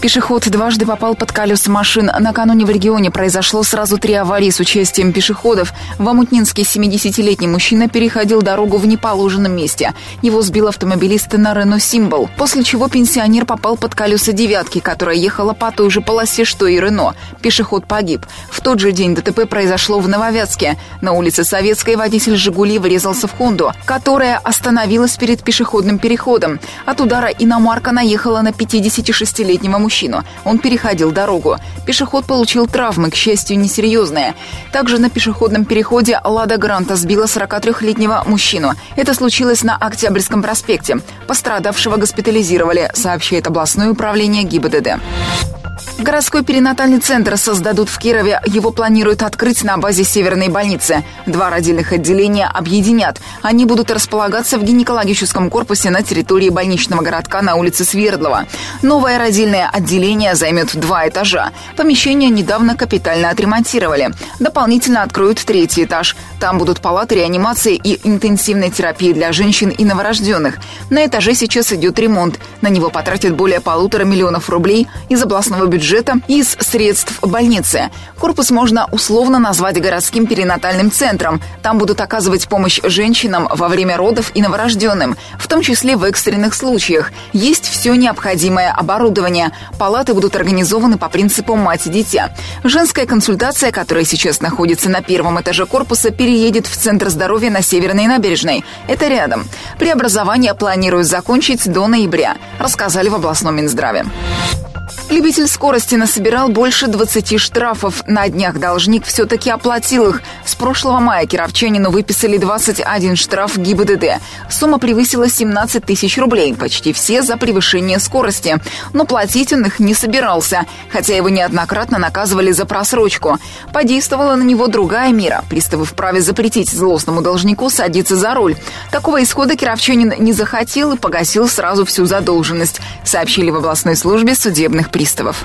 Пешеход дважды попал под колеса машин. Накануне в регионе произошло сразу три аварии с участием пешеходов. В Амутнинске 70-летний мужчина переходил дорогу в неположенном месте. Его сбил автомобилист на Рено Символ, после чего пенсионер попал под колеса девятки, которая ехала по той же полосе, что и Рено. Пешеход погиб. В тот же день ДТП произошло в Нововятске. На улице Советской водитель «Жигули» врезался в «Хонду», которая остановилась перед пешеходным переходом. От удара иномарка наехала на 56-летнего мужчину мужчину. Он переходил дорогу. Пешеход получил травмы, к счастью, несерьезные. Также на пешеходном переходе «Лада Гранта» сбила 43-летнего мужчину. Это случилось на Октябрьском проспекте. Пострадавшего госпитализировали, сообщает областное управление ГИБДД. Городской перинатальный центр создадут в Кирове. Его планируют открыть на базе Северной больницы. Два родильных отделения объединят. Они будут располагаться в гинекологическом корпусе на территории больничного городка на улице Свердлова. Новое родильное отделение займет два этажа. Помещение недавно капитально отремонтировали. Дополнительно откроют третий этаж. Там будут палаты реанимации и интенсивной терапии для женщин и новорожденных. На этаже сейчас идет ремонт. На него потратят более полутора миллионов рублей из областного бюджета из средств больницы. Корпус можно условно назвать городским перинатальным центром. Там будут оказывать помощь женщинам во время родов и новорожденным, в том числе в экстренных случаях. Есть все необходимое оборудование. Палаты будут организованы по принципу мать-дитя. Женская консультация, которая сейчас находится на первом этаже корпуса, переедет в Центр здоровья на Северной набережной. Это рядом. Преобразование планируют закончить до ноября, рассказали в областном Минздраве. Любитель скорости насобирал больше 20 штрафов. На днях должник все-таки оплатил их. С прошлого мая кировчанину выписали 21 штраф ГИБДД. Сумма превысила 17 тысяч рублей, почти все за превышение скорости. Но платить он их не собирался, хотя его неоднократно наказывали за просрочку. Подействовала на него другая мера. Приставы вправе запретить злостному должнику садиться за руль. Такого исхода кировчанин не захотел и погасил сразу всю задолженность, сообщили в областной службе судебных приставов.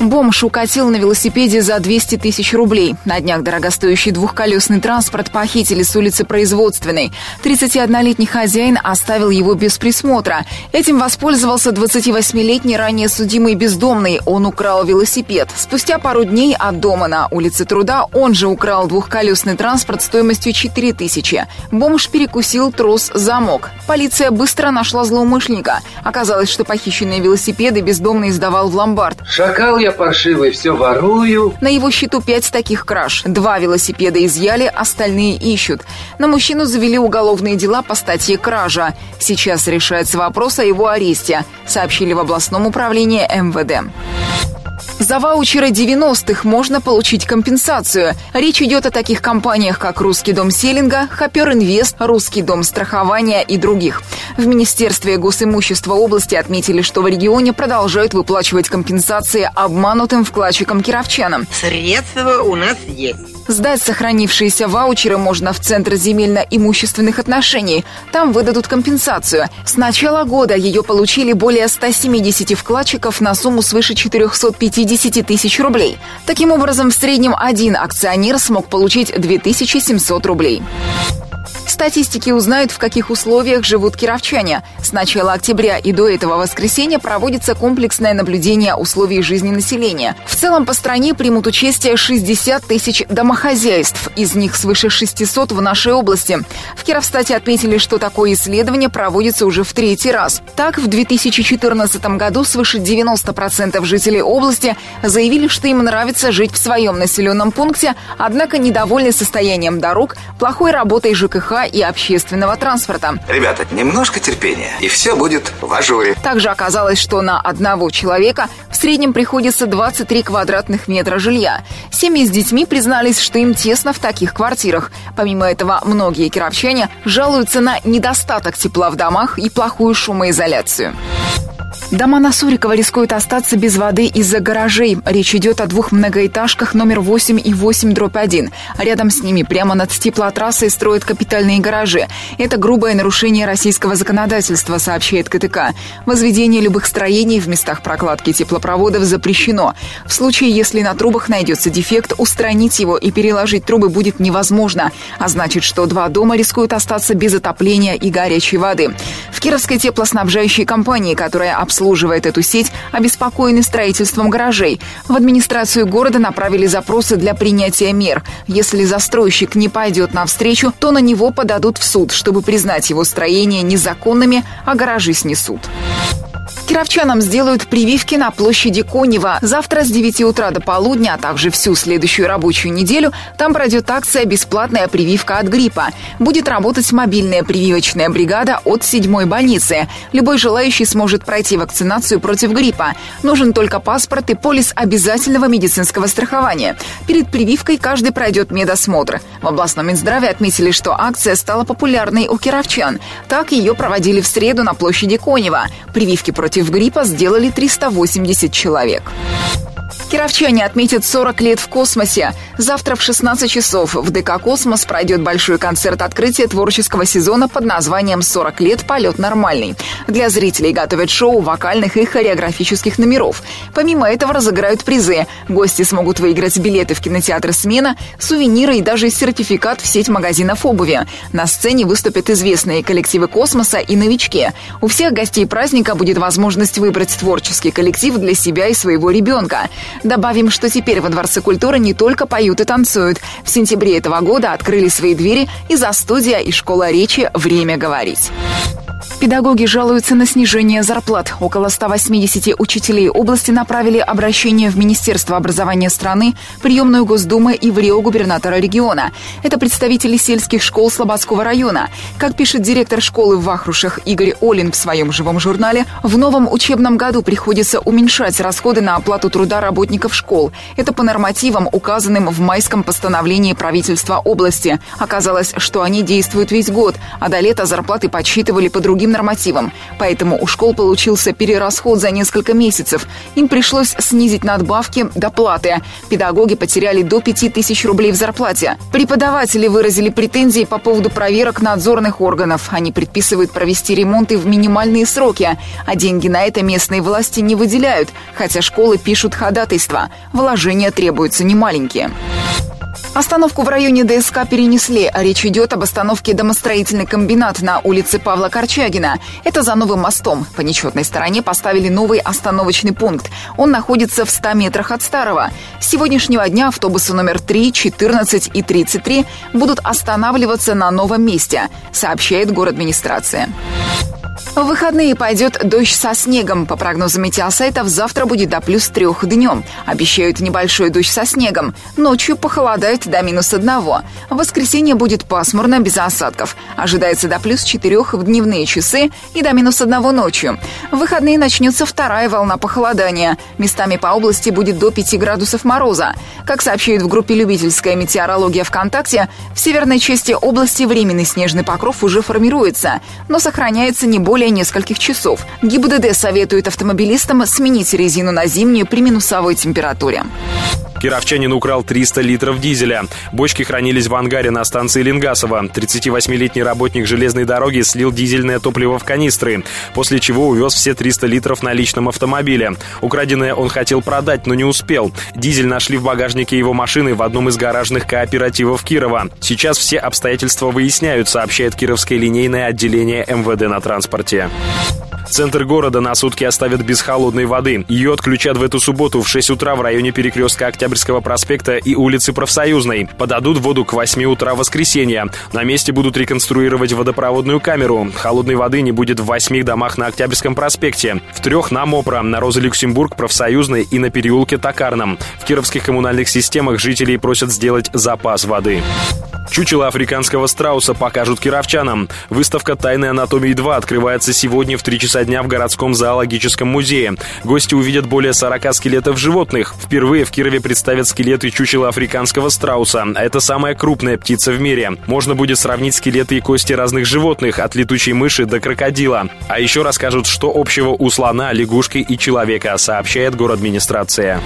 Бомж укатил на велосипеде за 200 тысяч рублей. На днях дорогостоящий двухколесный транспорт похитили с улицы Производственной. 31-летний хозяин оставил его без присмотра. Этим воспользовался 28-летний ранее судимый бездомный. Он украл велосипед. Спустя пару дней от дома на улице Труда он же украл двухколесный транспорт стоимостью 4 тысячи. Бомж перекусил трос замок. Полиция быстро нашла злоумышленника. Оказалось, что похищенные велосипеды бездомный сдавал в ломбард. Шакал я паршивый, все ворую. На его счету пять таких краж. Два велосипеда изъяли, остальные ищут. На мужчину завели уголовные дела по статье «Кража». Сейчас решается вопрос о его аресте, сообщили в областном управлении МВД. За ваучеры 90-х можно получить компенсацию. Речь идет о таких компаниях, как «Русский дом селлинга», «Хопер Инвест», «Русский дом страхования» и других. В Министерстве госимущества области отметили, что в регионе продолжают выплачивать компенсации обманутым вкладчикам-кировчанам. Средства у нас есть. Сдать сохранившиеся ваучеры можно в Центр земельно-имущественных отношений. Там выдадут компенсацию. С начала года ее получили более 170 вкладчиков на сумму свыше 450 тысяч рублей. Таким образом, в среднем один акционер смог получить 2700 рублей. Статистики узнают, в каких условиях живут кировчане. С начала октября и до этого воскресенья проводится комплексное наблюдение условий жизни населения. В целом по стране примут участие 60 тысяч домохозяйств, из них свыше 600 в нашей области. В Кировстате отметили, что такое исследование проводится уже в третий раз. Так, в 2014 году свыше 90% жителей области заявили, что им нравится жить в своем населенном пункте, однако недовольны состоянием дорог, плохой работой ЖКХ и общественного транспорта. Ребята, немножко терпения, и все будет в ажуре. Также оказалось, что на одного человека в среднем приходится 23 квадратных метра жилья. Семьи с детьми признались, что им тесно в таких квартирах. Помимо этого, многие кировчане жалуются на недостаток тепла в домах и плохую шумоизоляцию. Дома на Сурикова рискуют остаться без воды из-за гаражей. Речь идет о двух многоэтажках номер 8 и 8 дробь 1. Рядом с ними, прямо над теплотрассой, строят капитальные гаражи. Это грубое нарушение российского законодательства, сообщает КТК. Возведение любых строений в местах прокладки теплопроводов запрещено. В случае, если на трубах найдется дефект, устранить его и переложить трубы будет невозможно. А значит, что два дома рискуют остаться без отопления и горячей воды. В Кировской теплоснабжающей компании, которая обслуживает обслуживает эту сеть, обеспокоены строительством гаражей. В администрацию города направили запросы для принятия мер. Если застройщик не пойдет навстречу, то на него подадут в суд, чтобы признать его строения незаконными, а гаражи снесут. Кировчанам сделают прививки на площади Конева. Завтра с 9 утра до полудня, а также всю следующую рабочую неделю там пройдет акция «Бесплатная прививка от гриппа». Будет работать мобильная прививочная бригада от 7 больницы. Любой желающий сможет пройти вакцинацию против гриппа. Нужен только паспорт и полис обязательного медицинского страхования. Перед прививкой каждый пройдет медосмотр. В областном Минздраве отметили, что акция стала популярной у кировчан. Так ее проводили в среду на площади Конева. Прививки против против гриппа сделали 380 человек. Кировчане отметят 40 лет в космосе. Завтра в 16 часов в ДК «Космос» пройдет большой концерт открытия творческого сезона под названием «40 лет. Полет нормальный». Для зрителей готовят шоу вокальных и хореографических номеров. Помимо этого разыграют призы. Гости смогут выиграть билеты в кинотеатр «Смена», сувениры и даже сертификат в сеть магазинов обуви. На сцене выступят известные коллективы «Космоса» и новички. У всех гостей праздника будет возможность выбрать творческий коллектив для себя и своего ребенка. Добавим, что теперь во Дворце культуры не только поют и танцуют. В сентябре этого года открыли свои двери и за студия, и школа речи «Время говорить». Педагоги жалуются на снижение зарплат. Около 180 учителей области направили обращение в Министерство образования страны, приемную Госдумы и в РИО губернатора региона. Это представители сельских школ Слободского района. Как пишет директор школы в Вахрушах Игорь Олин в своем живом журнале, в новом учебном году приходится уменьшать расходы на оплату труда работников школ. Это по нормативам, указанным в майском постановлении правительства области. Оказалось, что они действуют весь год, а до лета зарплаты подсчитывали по другим другим нормативам. Поэтому у школ получился перерасход за несколько месяцев. Им пришлось снизить надбавки доплаты. Педагоги потеряли до 5000 рублей в зарплате. Преподаватели выразили претензии по поводу проверок надзорных органов. Они предписывают провести ремонты в минимальные сроки, а деньги на это местные власти не выделяют, хотя школы пишут ходатайства. Вложения требуются немаленькие. Остановку в районе ДСК перенесли. Речь идет об остановке домостроительный комбинат на улице Павла Корчагина. Это за новым мостом. По нечетной стороне поставили новый остановочный пункт. Он находится в 100 метрах от старого. С сегодняшнего дня автобусы номер 3, 14 и 33 будут останавливаться на новом месте, сообщает город администрация. В выходные пойдет дождь со снегом. По прогнозам метеосайтов, завтра будет до плюс трех днем. Обещают небольшой дождь со снегом. Ночью похолодает до минус одного. В воскресенье будет пасмурно, без осадков. Ожидается до плюс четырех в дневные часы и до минус одного ночью. В выходные начнется вторая волна похолодания. Местами по области будет до 5 градусов мороза. Как сообщают в группе «Любительская метеорология ВКонтакте», в северной части области временный снежный покров уже формируется, но сохраняется не более нескольких часов. ГИБДД советует автомобилистам сменить резину на зимнюю при минусовой температуре. Кировчанин украл 300 литров дизеля. Бочки хранились в ангаре на станции Ленгасова. 38-летний работник железной дороги слил дизельное топливо в канистры, после чего увез все 300 литров на личном автомобиле. Украденное он хотел продать, но не успел. Дизель нашли в багажнике его машины в одном из гаражных кооперативов Кирова. Сейчас все обстоятельства выясняют, сообщает Кировское линейное отделение МВД на транспорте. Центр города на сутки оставят без холодной воды. Ее отключат в эту субботу в 6 утра в районе перекрестка Октябрьского проспекта и улицы Профсоюзной. Подадут воду к 8 утра воскресенья. На месте будут реконструировать водопроводную камеру. Холодной воды не будет в 8 домах на Октябрьском проспекте, в трех на Мопра, на Роза Люксембург, Профсоюзной и на переулке Токарном. В кировских коммунальных системах жителей просят сделать запас воды. Чучело африканского страуса покажут кировчанам. Выставка «Тайны анатомии 2» открывается сегодня в 3 часа конца дня в городском зоологическом музее. Гости увидят более 40 скелетов животных. Впервые в Кирове представят скелеты чучела африканского страуса. Это самая крупная птица в мире. Можно будет сравнить скелеты и кости разных животных, от летучей мыши до крокодила. А еще расскажут, что общего у слона, лягушки и человека, сообщает администрация.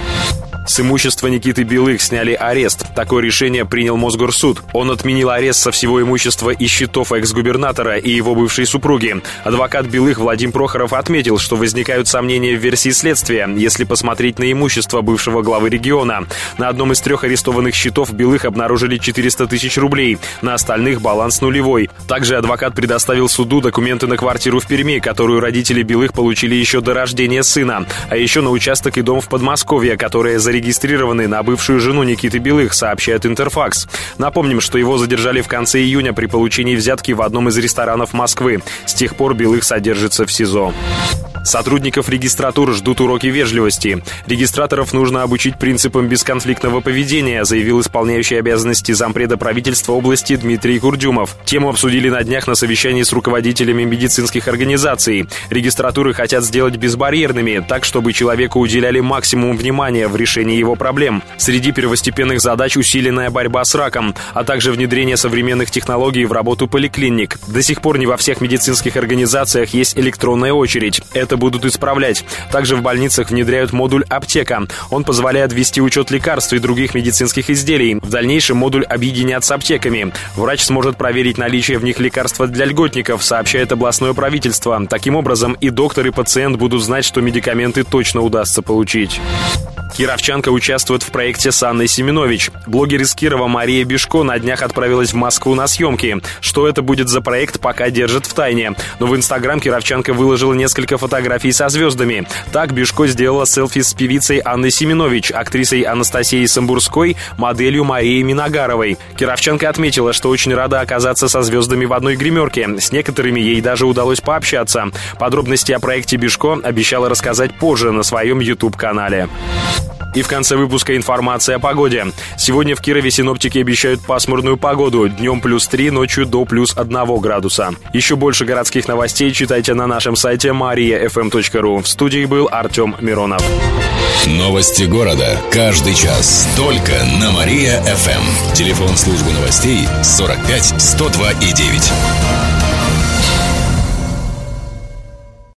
С имущества Никиты Белых сняли арест. Такое решение принял Мосгорсуд. Он отменил арест со всего имущества и счетов экс-губернатора и его бывшей супруги. Адвокат Белых Владимир Прохоров отметил, что возникают сомнения в версии следствия, если посмотреть на имущество бывшего главы региона. На одном из трех арестованных счетов Белых обнаружили 400 тысяч рублей, на остальных баланс нулевой. Также адвокат предоставил суду документы на квартиру в Перми, которую родители Белых получили еще до рождения сына, а еще на участок и дом в Подмосковье, которые зарегистрированы на бывшую жену Никиты Белых, сообщает Интерфакс. Напомним, что его задержали в конце июня при получении взятки в одном из ресторанов Москвы. С тех пор Белых содержится в СИЗО. Сотрудников регистратур ждут уроки вежливости. Регистраторов нужно обучить принципам бесконфликтного поведения, заявил исполняющий обязанности зампреда правительства области Дмитрий Курдюмов. Тему обсудили на днях на совещании с руководителями медицинских организаций. Регистратуры хотят сделать безбарьерными, так, чтобы человеку уделяли максимум внимания в решении его проблем. Среди первостепенных задач усиленная борьба с раком, а также внедрение современных технологий в работу поликлиник. До сих пор не во всех медицинских организациях есть электронная очередь. Это это будут исправлять. Также в больницах внедряют модуль «Аптека». Он позволяет вести учет лекарств и других медицинских изделий. В дальнейшем модуль объединят с аптеками. Врач сможет проверить наличие в них лекарства для льготников, сообщает областное правительство. Таким образом, и доктор, и пациент будут знать, что медикаменты точно удастся получить. Кировчанка участвует в проекте с Анной Семенович. Блогер из Кирова Мария Бишко на днях отправилась в Москву на съемки. Что это будет за проект, пока держит в тайне. Но в Инстаграм Кировчанка выложила несколько фотографий со звездами. Так Бишко сделала селфи с певицей Анной Семенович, актрисой Анастасией Самбурской, моделью Марией Миногаровой. Кировчанка отметила, что очень рада оказаться со звездами в одной гримерке. С некоторыми ей даже удалось пообщаться. Подробности о проекте Бишко обещала рассказать позже на своем YouTube-канале. И в конце выпуска информация о погоде. Сегодня в Кирове синоптики обещают пасмурную погоду. Днем плюс 3, ночью до плюс 1 градуса. Еще больше городских новостей читайте на нашем сайте mariafm.ru. В студии был Артем Миронов. Новости города. Каждый час. Только на Мария-ФМ. Телефон службы новостей 45 102 и 9.